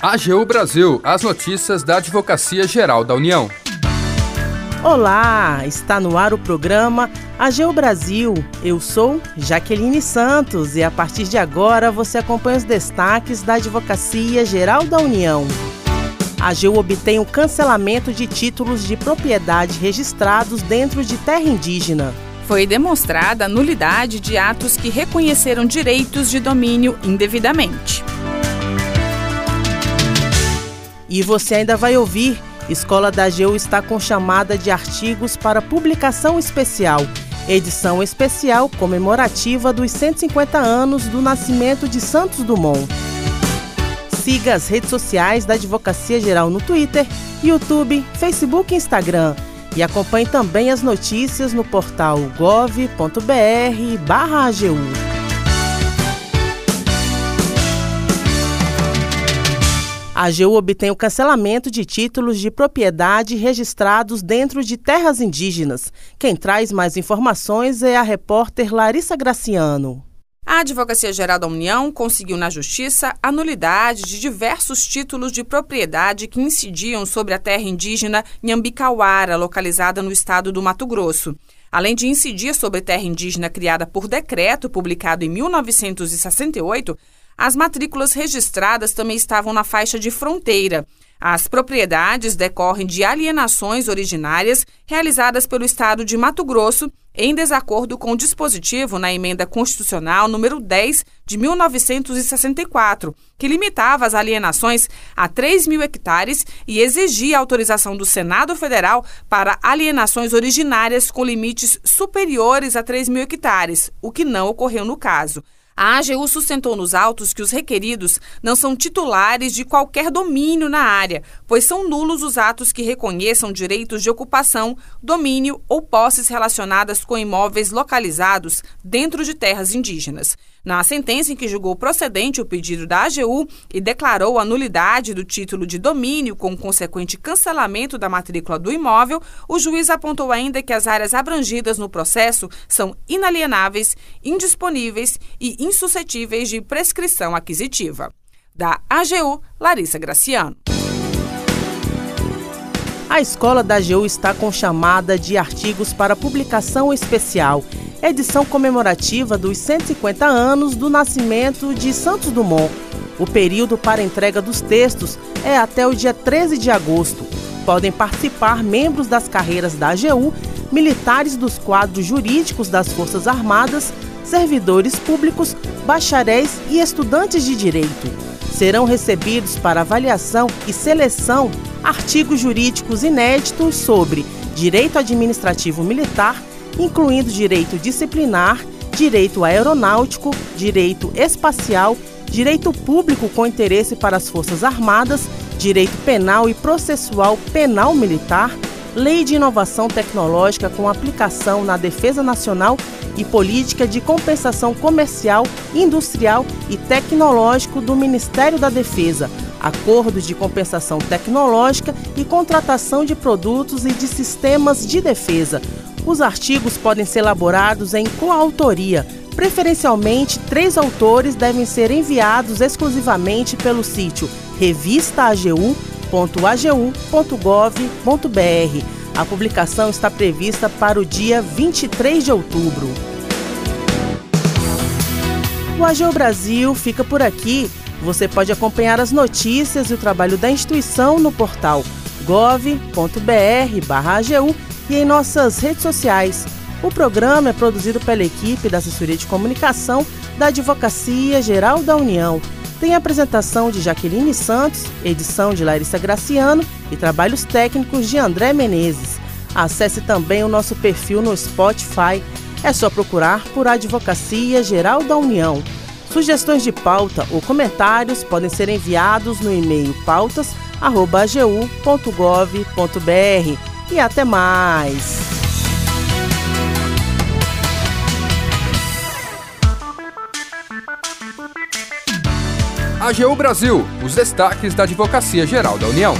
AGU Brasil, as notícias da Advocacia Geral da União. Olá, está no ar o programa AGU Brasil. Eu sou Jaqueline Santos e a partir de agora você acompanha os destaques da Advocacia Geral da União. A AGU obtém o cancelamento de títulos de propriedade registrados dentro de terra indígena. Foi demonstrada a nulidade de atos que reconheceram direitos de domínio indevidamente. E você ainda vai ouvir: Escola da AGU está com chamada de artigos para publicação especial. Edição especial comemorativa dos 150 anos do nascimento de Santos Dumont. Siga as redes sociais da Advocacia Geral no Twitter, YouTube, Facebook e Instagram. E acompanhe também as notícias no portal gov.br/agu. A AGU obtém o cancelamento de títulos de propriedade registrados dentro de terras indígenas. Quem traz mais informações é a repórter Larissa Graciano. A Advocacia Geral da União conseguiu na Justiça a nulidade de diversos títulos de propriedade que incidiam sobre a terra indígena Nhambicauara, localizada no estado do Mato Grosso. Além de incidir sobre terra indígena criada por decreto publicado em 1968, as matrículas registradas também estavam na faixa de fronteira. As propriedades decorrem de alienações originárias realizadas pelo Estado de Mato Grosso em desacordo com o dispositivo na emenda constitucional número 10 de 1964, que limitava as alienações a 3 mil hectares e exigia autorização do Senado Federal para alienações originárias com limites superiores a 3 mil hectares, o que não ocorreu no caso. A AGU sustentou nos autos que os requeridos não são titulares de qualquer domínio na área, pois são nulos os atos que reconheçam direitos de ocupação, domínio ou posses relacionadas com imóveis localizados dentro de terras indígenas. Na sentença em que julgou procedente o pedido da AGU e declarou a nulidade do título de domínio com consequente cancelamento da matrícula do imóvel, o juiz apontou ainda que as áreas abrangidas no processo são inalienáveis, indisponíveis e insuscetíveis de prescrição aquisitiva. Da AGU, Larissa Graciano. A escola da AGU está com chamada de artigos para publicação especial edição comemorativa dos 150 anos do nascimento de Santos Dumont. O período para entrega dos textos é até o dia 13 de agosto. Podem participar membros das carreiras da AGU, militares dos quadros jurídicos das Forças Armadas, servidores públicos, bacharéis e estudantes de direito. Serão recebidos para avaliação e seleção artigos jurídicos inéditos sobre direito administrativo militar incluindo direito disciplinar, direito aeronáutico, direito espacial, direito público com interesse para as Forças Armadas, direito penal e processual penal militar, lei de inovação tecnológica com aplicação na defesa nacional e política de compensação comercial, industrial e tecnológico do Ministério da Defesa, acordo de compensação tecnológica e contratação de produtos e de sistemas de defesa, os artigos podem ser elaborados em coautoria. Preferencialmente, três autores devem ser enviados exclusivamente pelo sítio revistaagu.agu.gov.br. A publicação está prevista para o dia 23 de outubro. O AGU Brasil fica por aqui. Você pode acompanhar as notícias e o trabalho da instituição no portal gov.br/agu e em nossas redes sociais. O programa é produzido pela equipe da Assessoria de Comunicação da Advocacia Geral da União. Tem apresentação de Jaqueline Santos, edição de Larissa Graciano e trabalhos técnicos de André Menezes. Acesse também o nosso perfil no Spotify. É só procurar por Advocacia Geral da União. Sugestões de pauta ou comentários podem ser enviados no e-mail pautas.agu.gov.br e até mais! AGU Brasil, os destaques da Advocacia Geral da União.